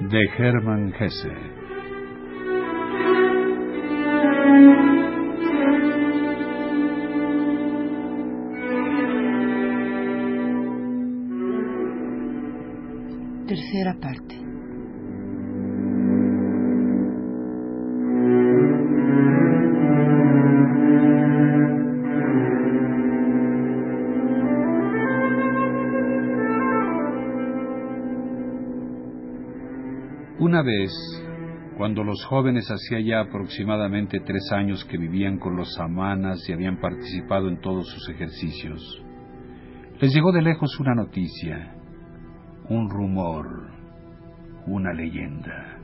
De Hermann Hesse. Tercera parte. Una vez, cuando los jóvenes hacía ya aproximadamente tres años que vivían con los samanas y habían participado en todos sus ejercicios, les llegó de lejos una noticia, un rumor, una leyenda.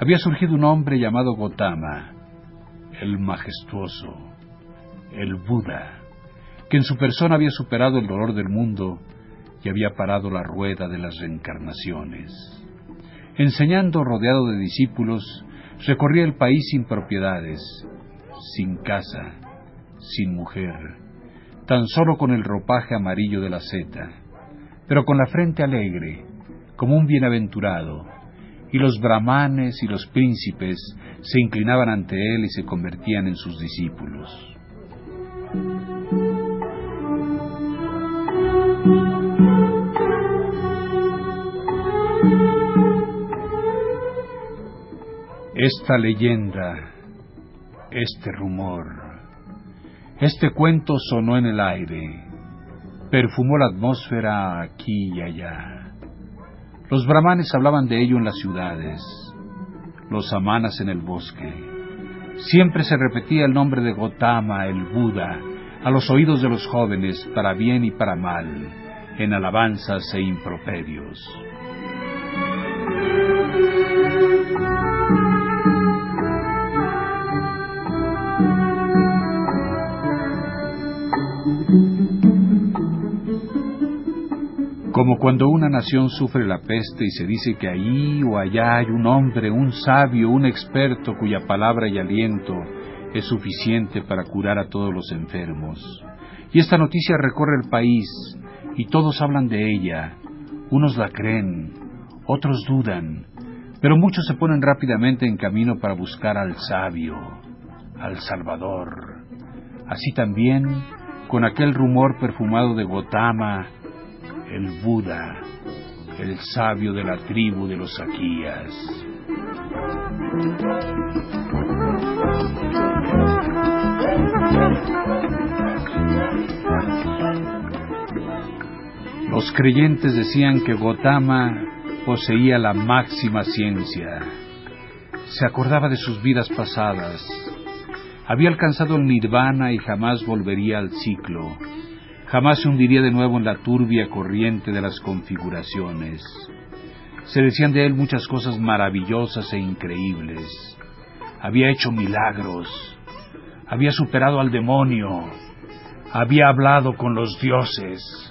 Había surgido un hombre llamado Gotama, el majestuoso, el Buda, que en su persona había superado el dolor del mundo y había parado la rueda de las reencarnaciones. Enseñando rodeado de discípulos, recorría el país sin propiedades, sin casa, sin mujer, tan solo con el ropaje amarillo de la seta, pero con la frente alegre, como un bienaventurado, y los brahmanes y los príncipes se inclinaban ante él y se convertían en sus discípulos. Esta leyenda, este rumor, este cuento sonó en el aire, perfumó la atmósfera aquí y allá. Los brahmanes hablaban de ello en las ciudades, los samanas en el bosque. Siempre se repetía el nombre de Gotama, el Buda, a los oídos de los jóvenes, para bien y para mal, en alabanzas e improperios. Como cuando una nación sufre la peste y se dice que ahí o allá hay un hombre, un sabio, un experto cuya palabra y aliento es suficiente para curar a todos los enfermos. Y esta noticia recorre el país y todos hablan de ella. Unos la creen, otros dudan, pero muchos se ponen rápidamente en camino para buscar al sabio, al Salvador. Así también, con aquel rumor perfumado de Gotama, el Buda, el sabio de la tribu de los Aquías. Los creyentes decían que Gotama poseía la máxima ciencia. Se acordaba de sus vidas pasadas. Había alcanzado el nirvana y jamás volvería al ciclo. Jamás se hundiría de nuevo en la turbia corriente de las configuraciones. Se decían de él muchas cosas maravillosas e increíbles. Había hecho milagros. Había superado al demonio. Había hablado con los dioses.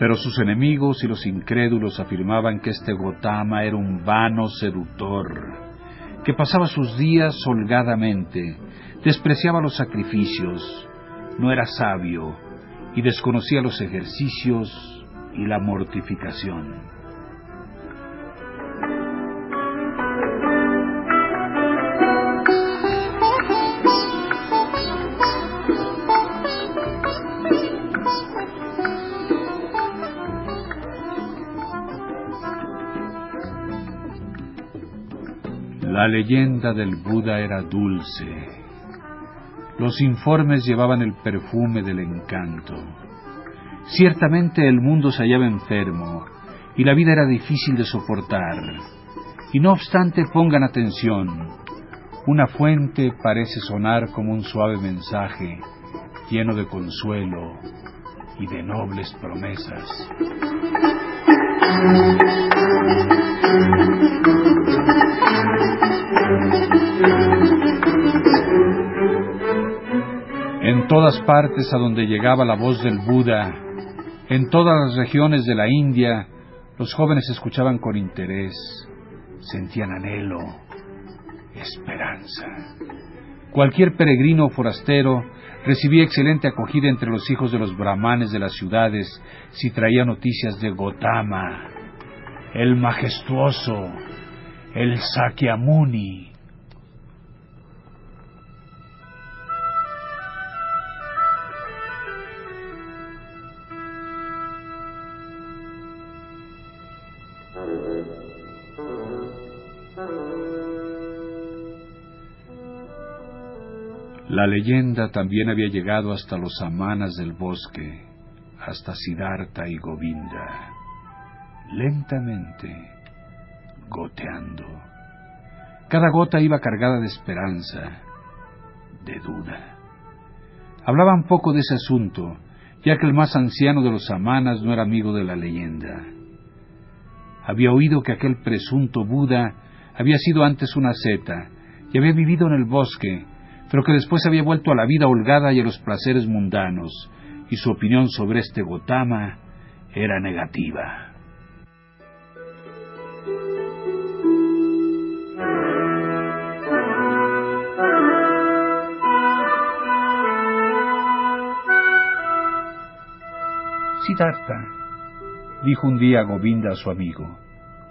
Pero sus enemigos y los incrédulos afirmaban que este Gotama era un vano seductor, que pasaba sus días holgadamente, despreciaba los sacrificios, no era sabio y desconocía los ejercicios y la mortificación. La leyenda del Buda era dulce. Los informes llevaban el perfume del encanto. Ciertamente el mundo se hallaba enfermo y la vida era difícil de soportar. Y no obstante pongan atención, una fuente parece sonar como un suave mensaje lleno de consuelo y de nobles promesas. Todas partes a donde llegaba la voz del Buda, en todas las regiones de la India, los jóvenes escuchaban con interés, sentían anhelo, esperanza. Cualquier peregrino o forastero recibía excelente acogida entre los hijos de los brahmanes de las ciudades si traía noticias de Gotama, el majestuoso, el Sakyamuni. La leyenda también había llegado hasta los amanas del bosque, hasta Siddhartha y Govinda, lentamente, goteando. Cada gota iba cargada de esperanza, de duda. Hablaban poco de ese asunto, ya que el más anciano de los amanas no era amigo de la leyenda. Había oído que aquel presunto Buda había sido antes una seta y había vivido en el bosque, pero que después había vuelto a la vida holgada y a los placeres mundanos, y su opinión sobre este Gotama era negativa. Siddhartha, dijo un día Govinda a su amigo,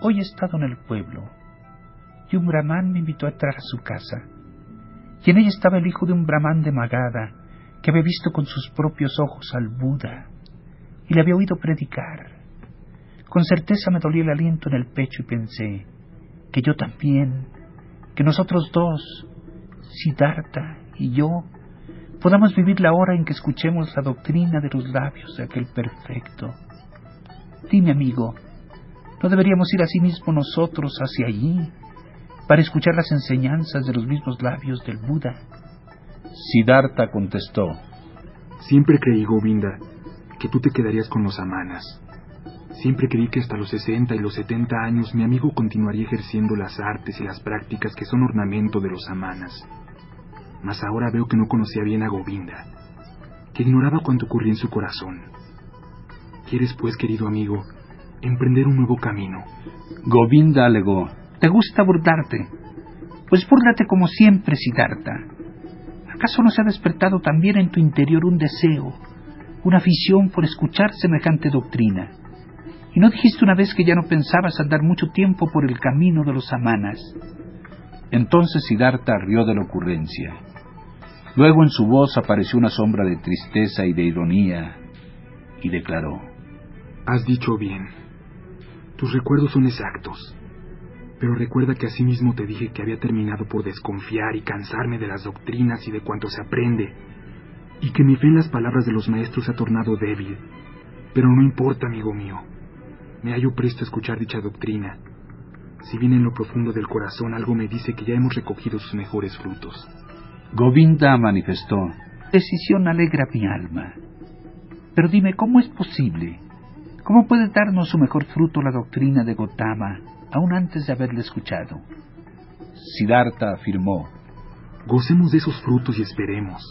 hoy he estado en el pueblo y un brahman me invitó a entrar a su casa y en ella estaba el hijo de un brahman de Magadha, que había visto con sus propios ojos al Buda, y le había oído predicar. Con certeza me dolía el aliento en el pecho y pensé que yo también, que nosotros dos, Siddhartha y yo, podamos vivir la hora en que escuchemos la doctrina de los labios de aquel perfecto. Dime, amigo, ¿no deberíamos ir asimismo nosotros hacia allí para escuchar las enseñanzas de los mismos labios del Buda. Siddhartha contestó, Siempre creí, Govinda, que tú te quedarías con los amanas. Siempre creí que hasta los 60 y los 70 años mi amigo continuaría ejerciendo las artes y las prácticas que son ornamento de los amanas. Mas ahora veo que no conocía bien a Govinda, que ignoraba cuánto ocurría en su corazón. ¿Quieres, pues, querido amigo, emprender un nuevo camino? Govinda alegó, ¿Te gusta burlarte? Pues búrlate como siempre, Siddhartha. ¿Acaso no se ha despertado también en tu interior un deseo, una afición por escuchar semejante doctrina? ¿Y no dijiste una vez que ya no pensabas andar mucho tiempo por el camino de los amanas? Entonces Siddhartha rió de la ocurrencia. Luego en su voz apareció una sombra de tristeza y de ironía, y declaró, Has dicho bien. Tus recuerdos son exactos. Pero recuerda que asimismo te dije que había terminado por desconfiar y cansarme de las doctrinas y de cuanto se aprende, y que mi fe en las palabras de los maestros se ha tornado débil. Pero no importa, amigo mío. Me hallo presto a escuchar dicha doctrina. Si bien en lo profundo del corazón algo me dice que ya hemos recogido sus mejores frutos. Govinda manifestó. Decisión alegra mi alma. Pero dime, ¿cómo es posible? ¿Cómo puede darnos su mejor fruto la doctrina de Gotama aún antes de haberle escuchado. Siddhartha afirmó, Gocemos de esos frutos y esperemos.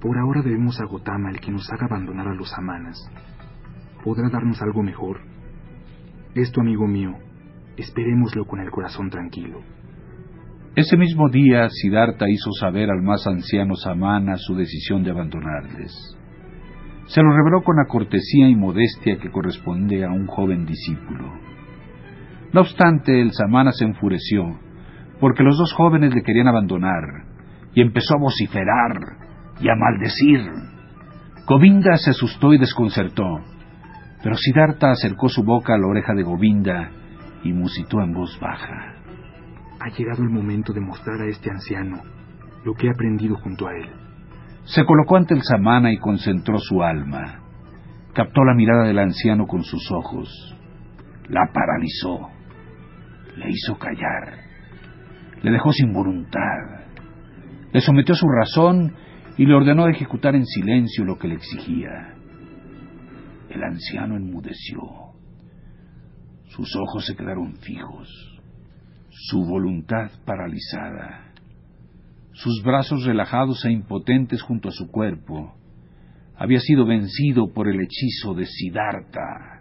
Por ahora debemos a Gotama el que nos haga abandonar a los amanas. ¿Podrá darnos algo mejor? Esto, amigo mío, esperémoslo con el corazón tranquilo. Ese mismo día, Siddhartha hizo saber al más anciano Samana su decisión de abandonarles. Se lo reveló con la cortesía y modestia que corresponde a un joven discípulo. No obstante, el samana se enfureció, porque los dos jóvenes le querían abandonar, y empezó a vociferar y a maldecir. Govinda se asustó y desconcertó, pero Siddhartha acercó su boca a la oreja de Govinda y musitó en voz baja. Ha llegado el momento de mostrar a este anciano lo que he aprendido junto a él. Se colocó ante el samana y concentró su alma. Captó la mirada del anciano con sus ojos. La paralizó. Le hizo callar. Le dejó sin voluntad. Le sometió a su razón y le ordenó ejecutar en silencio lo que le exigía. El anciano enmudeció. Sus ojos se quedaron fijos, su voluntad paralizada, sus brazos relajados e impotentes junto a su cuerpo. Había sido vencido por el hechizo de Siddhartha.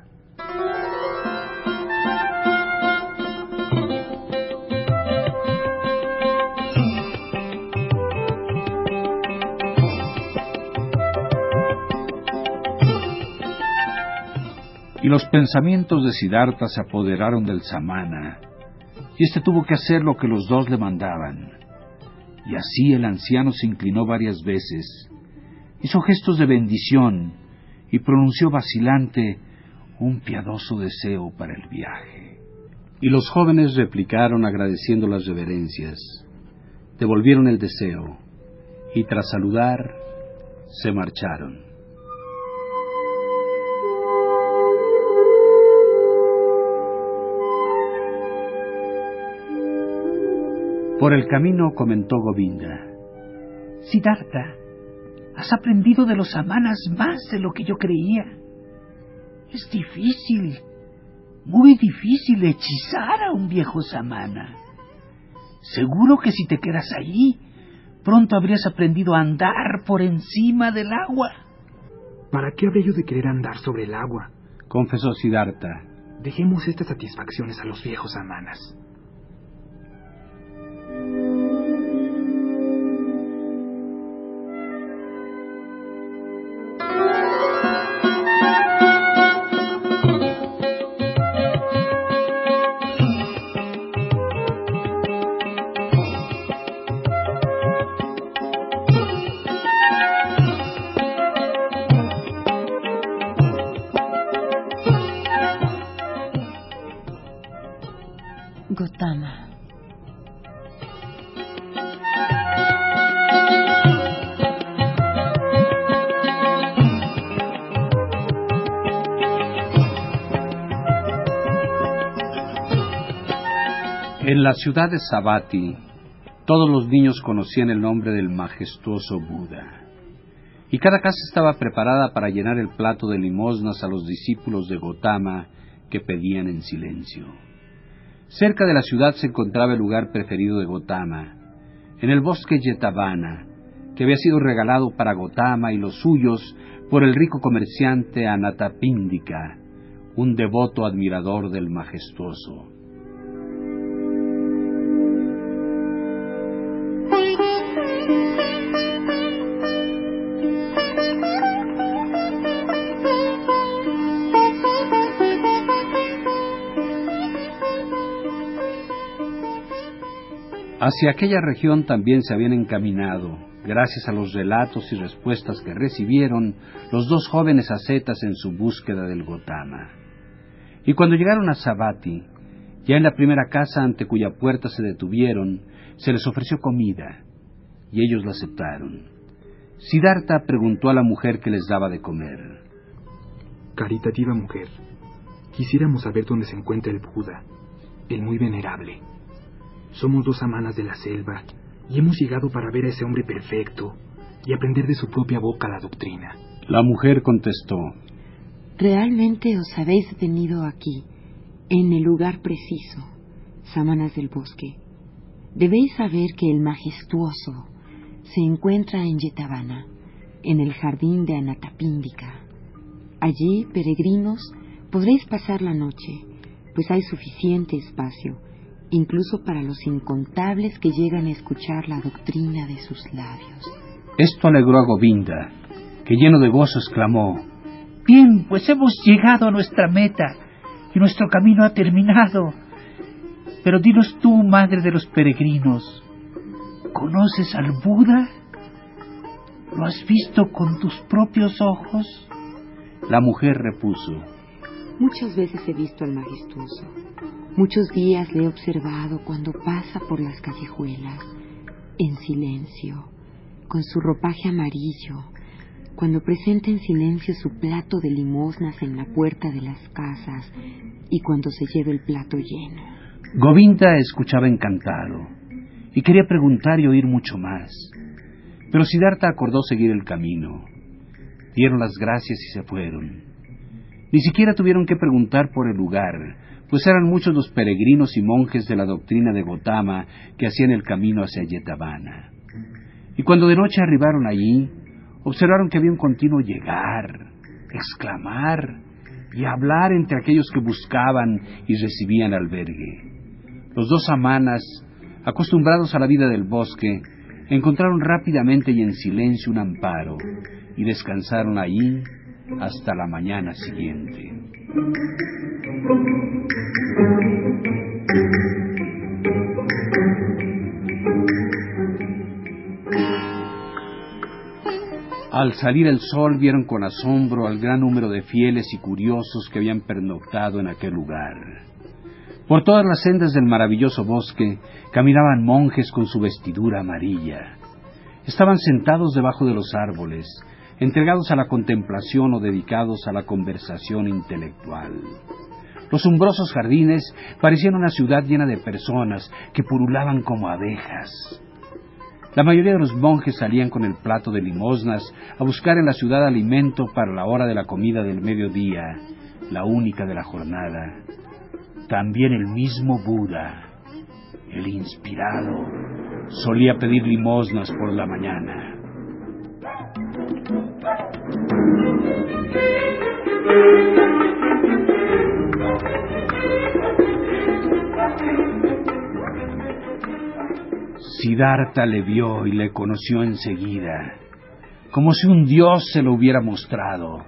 Y los pensamientos de Siddhartha se apoderaron del samana, y éste tuvo que hacer lo que los dos le mandaban. Y así el anciano se inclinó varias veces, hizo gestos de bendición y pronunció vacilante un piadoso deseo para el viaje. Y los jóvenes replicaron agradeciendo las reverencias, devolvieron el deseo, y tras saludar, se marcharon. Por el camino comentó Govinda. Siddhartha, has aprendido de los samanas más de lo que yo creía. Es difícil, muy difícil hechizar a un viejo samana. Seguro que si te quedas allí, pronto habrías aprendido a andar por encima del agua. ¿Para qué habría yo de querer andar sobre el agua? confesó Siddhartha. Dejemos estas satisfacciones a los viejos samanas. La ciudad de Sabati, todos los niños conocían el nombre del majestuoso Buda. Y cada casa estaba preparada para llenar el plato de limosnas a los discípulos de Gotama que pedían en silencio. Cerca de la ciudad se encontraba el lugar preferido de Gotama, en el bosque Yetavana, que había sido regalado para Gotama y los suyos por el rico comerciante Anatapíndika, un devoto admirador del majestuoso. Hacia aquella región también se habían encaminado, gracias a los relatos y respuestas que recibieron los dos jóvenes ascetas en su búsqueda del Gotama. Y cuando llegaron a Sabati, ya en la primera casa ante cuya puerta se detuvieron, se les ofreció comida, y ellos la aceptaron. Siddhartha preguntó a la mujer que les daba de comer. Caritativa mujer, quisiéramos saber dónde se encuentra el Buda, el muy venerable. Somos dos amanas de la selva y hemos llegado para ver a ese hombre perfecto y aprender de su propia boca la doctrina. La mujer contestó, Realmente os habéis venido aquí, en el lugar preciso, samanas del bosque. Debéis saber que el majestuoso se encuentra en Yetavana, en el jardín de Anatapíndika. Allí, peregrinos, podréis pasar la noche, pues hay suficiente espacio incluso para los incontables que llegan a escuchar la doctrina de sus labios. Esto alegró a Govinda, que lleno de gozo exclamó, Bien, pues hemos llegado a nuestra meta y nuestro camino ha terminado. Pero dinos tú, madre de los peregrinos, ¿conoces al Buda? ¿Lo has visto con tus propios ojos? La mujer repuso, Muchas veces he visto al majestuoso. Muchos días le he observado cuando pasa por las callejuelas, en silencio, con su ropaje amarillo, cuando presenta en silencio su plato de limosnas en la puerta de las casas y cuando se lleva el plato lleno. Govinda escuchaba encantado y quería preguntar y oír mucho más. Pero Siddhartha acordó seguir el camino. Dieron las gracias y se fueron. Ni siquiera tuvieron que preguntar por el lugar, pues eran muchos los peregrinos y monjes de la doctrina de Gotama que hacían el camino hacia Yetavana. Y cuando de noche arribaron allí, observaron que había un continuo llegar, exclamar y hablar entre aquellos que buscaban y recibían albergue. Los dos amanas, acostumbrados a la vida del bosque, encontraron rápidamente y en silencio un amparo y descansaron allí hasta la mañana siguiente. Al salir el sol vieron con asombro al gran número de fieles y curiosos que habían pernoctado en aquel lugar. Por todas las sendas del maravilloso bosque caminaban monjes con su vestidura amarilla. Estaban sentados debajo de los árboles, entregados a la contemplación o dedicados a la conversación intelectual. Los umbrosos jardines parecían una ciudad llena de personas que purulaban como abejas. La mayoría de los monjes salían con el plato de limosnas a buscar en la ciudad alimento para la hora de la comida del mediodía, la única de la jornada. También el mismo Buda, el inspirado, solía pedir limosnas por la mañana. Siddhartha le vio y le conoció enseguida, como si un dios se lo hubiera mostrado.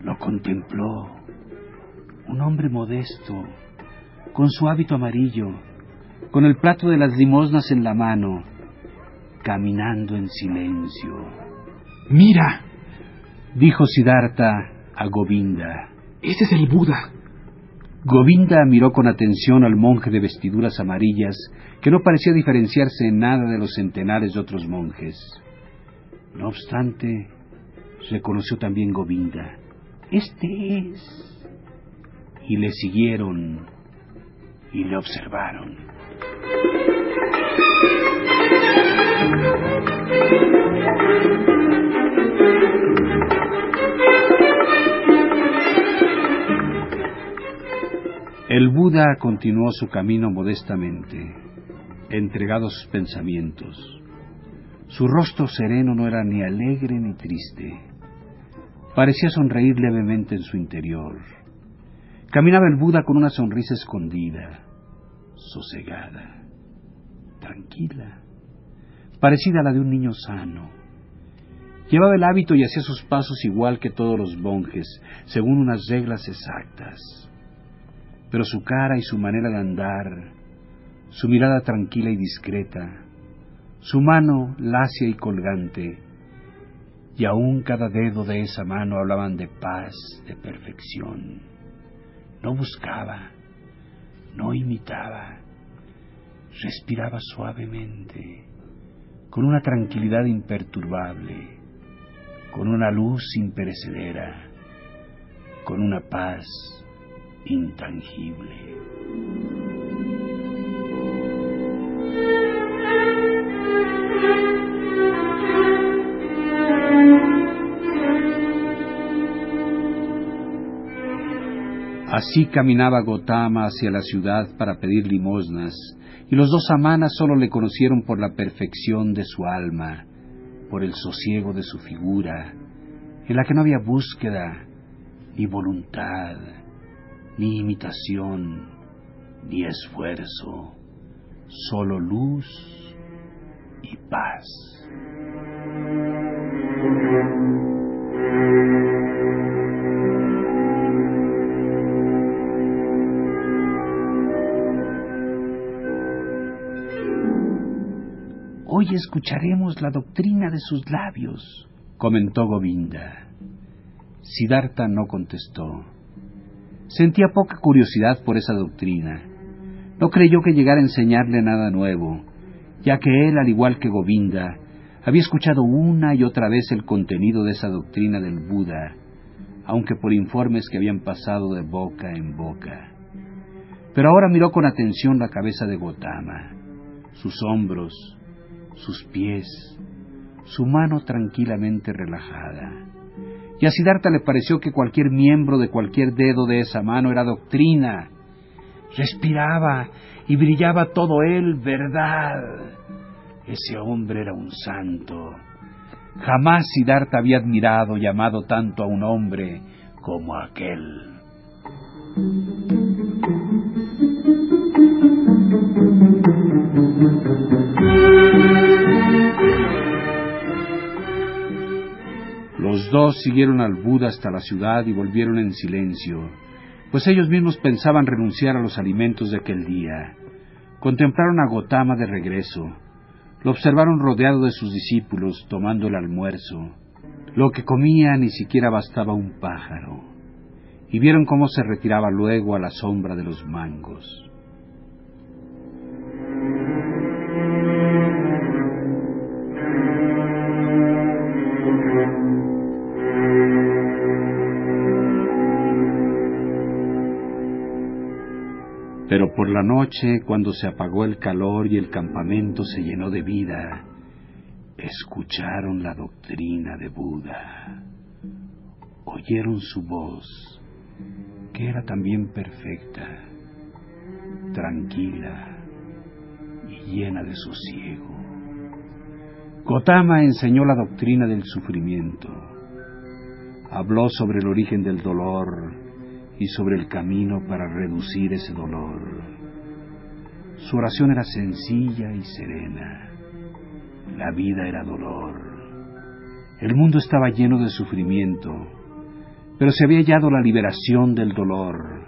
Lo contempló, un hombre modesto, con su hábito amarillo, con el plato de las limosnas en la mano, caminando en silencio. Mira, dijo Siddhartha a Govinda. Ese es el Buda. Govinda miró con atención al monje de vestiduras amarillas, que no parecía diferenciarse en nada de los centenares de otros monjes. No obstante, reconoció también Govinda. Este es. Y le siguieron y le observaron. El Buda continuó su camino modestamente, entregado a sus pensamientos. Su rostro sereno no era ni alegre ni triste. Parecía sonreír levemente en su interior. Caminaba el Buda con una sonrisa escondida, sosegada, tranquila, parecida a la de un niño sano. Llevaba el hábito y hacía sus pasos igual que todos los monjes, según unas reglas exactas pero su cara y su manera de andar, su mirada tranquila y discreta, su mano lacia y colgante, y aún cada dedo de esa mano hablaban de paz, de perfección. No buscaba, no imitaba, respiraba suavemente, con una tranquilidad imperturbable, con una luz imperecedera, con una paz intangible. Así caminaba Gotama hacia la ciudad para pedir limosnas, y los dos amanas solo le conocieron por la perfección de su alma, por el sosiego de su figura, en la que no había búsqueda ni voluntad, ni imitación, ni esfuerzo, solo luz y paz. Hoy escucharemos la doctrina de sus labios, comentó Govinda. Siddhartha no contestó. Sentía poca curiosidad por esa doctrina. No creyó que llegara a enseñarle nada nuevo, ya que él, al igual que Govinda, había escuchado una y otra vez el contenido de esa doctrina del Buda, aunque por informes que habían pasado de boca en boca. Pero ahora miró con atención la cabeza de Gotama, sus hombros, sus pies, su mano tranquilamente relajada. Y a Siddhartha le pareció que cualquier miembro de cualquier dedo de esa mano era doctrina. Respiraba y brillaba todo él verdad. Ese hombre era un santo. Jamás Siddhartha había admirado y amado tanto a un hombre como aquel. Los dos siguieron al Buda hasta la ciudad y volvieron en silencio, pues ellos mismos pensaban renunciar a los alimentos de aquel día. Contemplaron a Gotama de regreso. Lo observaron rodeado de sus discípulos, tomando el almuerzo. Lo que comía ni siquiera bastaba un pájaro. Y vieron cómo se retiraba luego a la sombra de los mangos. Por la noche, cuando se apagó el calor y el campamento se llenó de vida, escucharon la doctrina de Buda, oyeron su voz, que era también perfecta, tranquila y llena de sosiego. Gotama enseñó la doctrina del sufrimiento, habló sobre el origen del dolor, sobre el camino para reducir ese dolor. Su oración era sencilla y serena. La vida era dolor. El mundo estaba lleno de sufrimiento, pero se había hallado la liberación del dolor.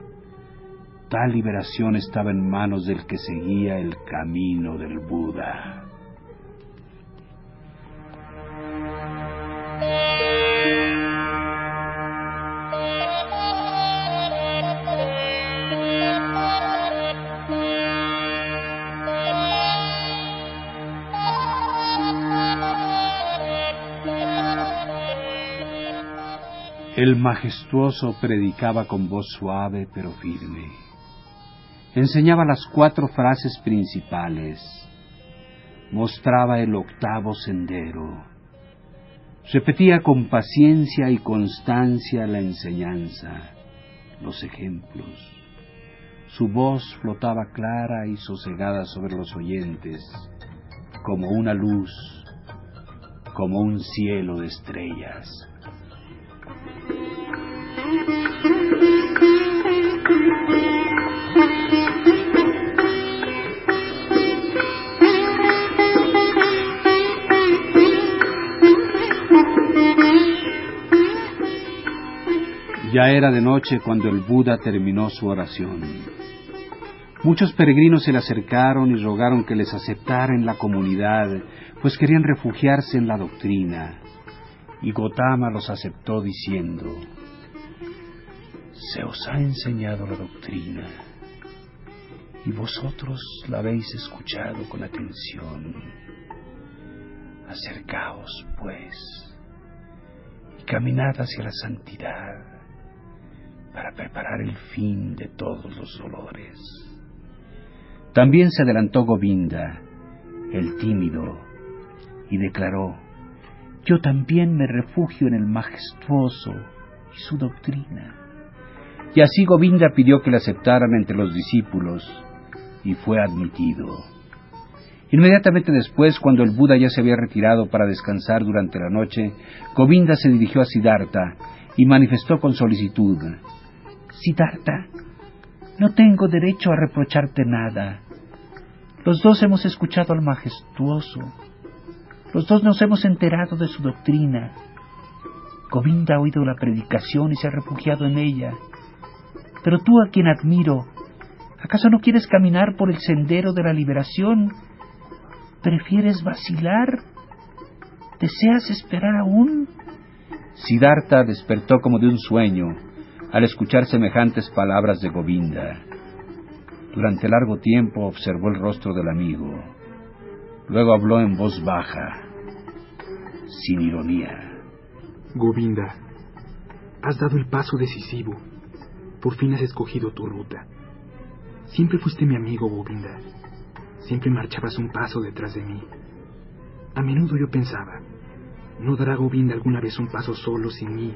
Tal liberación estaba en manos del que seguía el camino del Buda. El majestuoso predicaba con voz suave pero firme. Enseñaba las cuatro frases principales. Mostraba el octavo sendero. Repetía con paciencia y constancia la enseñanza, los ejemplos. Su voz flotaba clara y sosegada sobre los oyentes, como una luz, como un cielo de estrellas. Ya era de noche cuando el Buda terminó su oración. Muchos peregrinos se le acercaron y rogaron que les aceptara en la comunidad, pues querían refugiarse en la doctrina. Y Gotama los aceptó diciendo, se os ha enseñado la doctrina y vosotros la habéis escuchado con atención. Acercaos, pues, y caminad hacia la santidad para preparar el fin de todos los dolores. También se adelantó Govinda, el tímido, y declaró, yo también me refugio en el majestuoso y su doctrina. Y así Govinda pidió que le aceptaran entre los discípulos y fue admitido. Inmediatamente después, cuando el Buda ya se había retirado para descansar durante la noche, Govinda se dirigió a Siddhartha y manifestó con solicitud, Siddhartha, no tengo derecho a reprocharte nada. Los dos hemos escuchado al majestuoso. Los dos nos hemos enterado de su doctrina. Govinda ha oído la predicación y se ha refugiado en ella. Pero tú a quien admiro, ¿acaso no quieres caminar por el sendero de la liberación? ¿Prefieres vacilar? ¿Deseas esperar aún? Siddhartha despertó como de un sueño, al escuchar semejantes palabras de Govinda. Durante largo tiempo observó el rostro del amigo. Luego habló en voz baja, sin ironía. Govinda, has dado el paso decisivo. Por fin has escogido tu ruta. Siempre fuiste mi amigo, Govinda. Siempre marchabas un paso detrás de mí. A menudo yo pensaba, ¿no dará Govinda alguna vez un paso solo sin mí,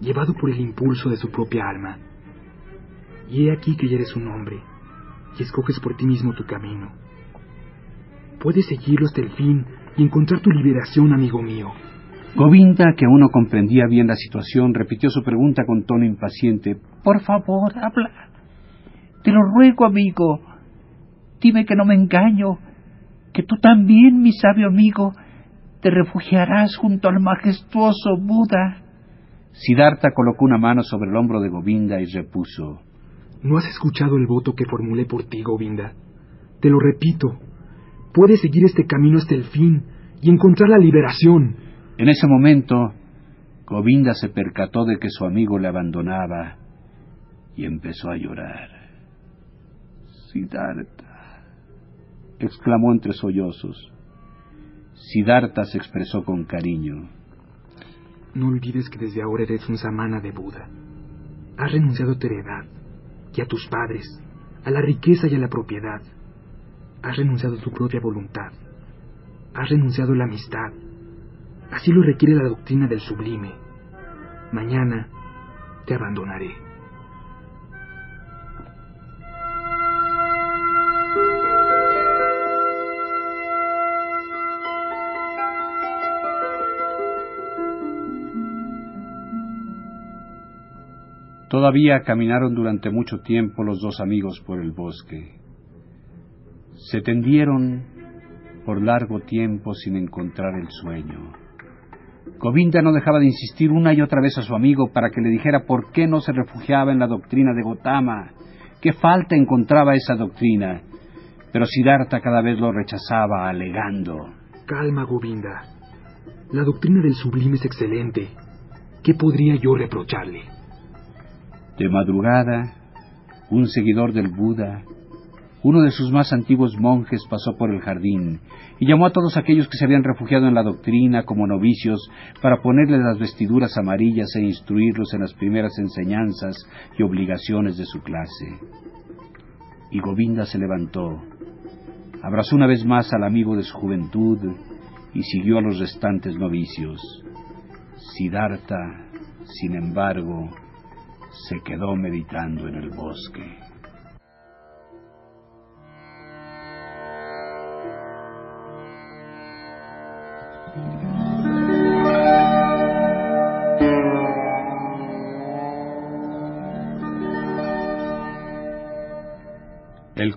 llevado por el impulso de su propia alma? Y he aquí que ya eres un hombre, y escoges por ti mismo tu camino. Puedes seguirlo hasta el fin y encontrar tu liberación, amigo mío. Govinda, que aún no comprendía bien la situación, repitió su pregunta con tono impaciente. Por favor, habla. Te lo ruego, amigo. Dime que no me engaño, que tú también, mi sabio amigo, te refugiarás junto al majestuoso Buda. Siddhartha colocó una mano sobre el hombro de Govinda y repuso. ¿No has escuchado el voto que formulé por ti, Govinda? Te lo repito. Puedes seguir este camino hasta el fin y encontrar la liberación. En ese momento, Govinda se percató de que su amigo le abandonaba y empezó a llorar. Siddhartha, exclamó entre sollozos. Siddhartha se expresó con cariño. No olvides que desde ahora eres un samana de Buda. Has renunciado a tu heredad y a tus padres, a la riqueza y a la propiedad. Has renunciado a tu propia voluntad. Has renunciado a la amistad. Así lo requiere la doctrina del sublime. Mañana te abandonaré. Todavía caminaron durante mucho tiempo los dos amigos por el bosque. Se tendieron por largo tiempo sin encontrar el sueño. Govinda no dejaba de insistir una y otra vez a su amigo para que le dijera por qué no se refugiaba en la doctrina de Gotama, qué falta encontraba esa doctrina. Pero Siddhartha cada vez lo rechazaba, alegando. Calma, Govinda. La doctrina del sublime es excelente. ¿Qué podría yo reprocharle? De madrugada, un seguidor del Buda, uno de sus más antiguos monjes, pasó por el jardín y llamó a todos aquellos que se habían refugiado en la doctrina como novicios para ponerles las vestiduras amarillas e instruirlos en las primeras enseñanzas y obligaciones de su clase. Y Govinda se levantó, abrazó una vez más al amigo de su juventud y siguió a los restantes novicios. Siddhartha, sin embargo, se quedó meditando en el bosque.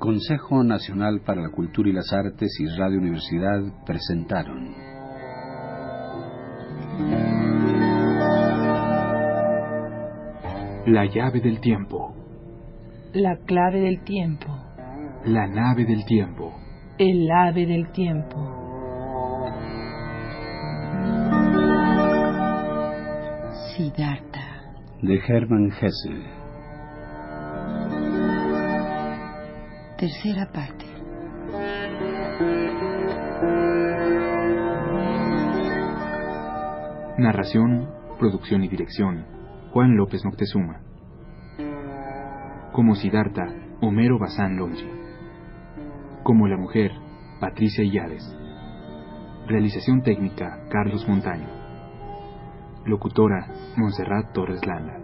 Consejo Nacional para la Cultura y las Artes y Radio Universidad presentaron La llave del tiempo. La clave del tiempo. La nave del tiempo. El ave del tiempo. Siddhartha. de Hermann Hesse. Tercera parte. Narración, producción y dirección. Juan López Moctezuma. Como Siddhartha, Homero Bazán Longi. Como la mujer, Patricia Illades. Realización técnica, Carlos Montaño. Locutora, Montserrat Torres Landa.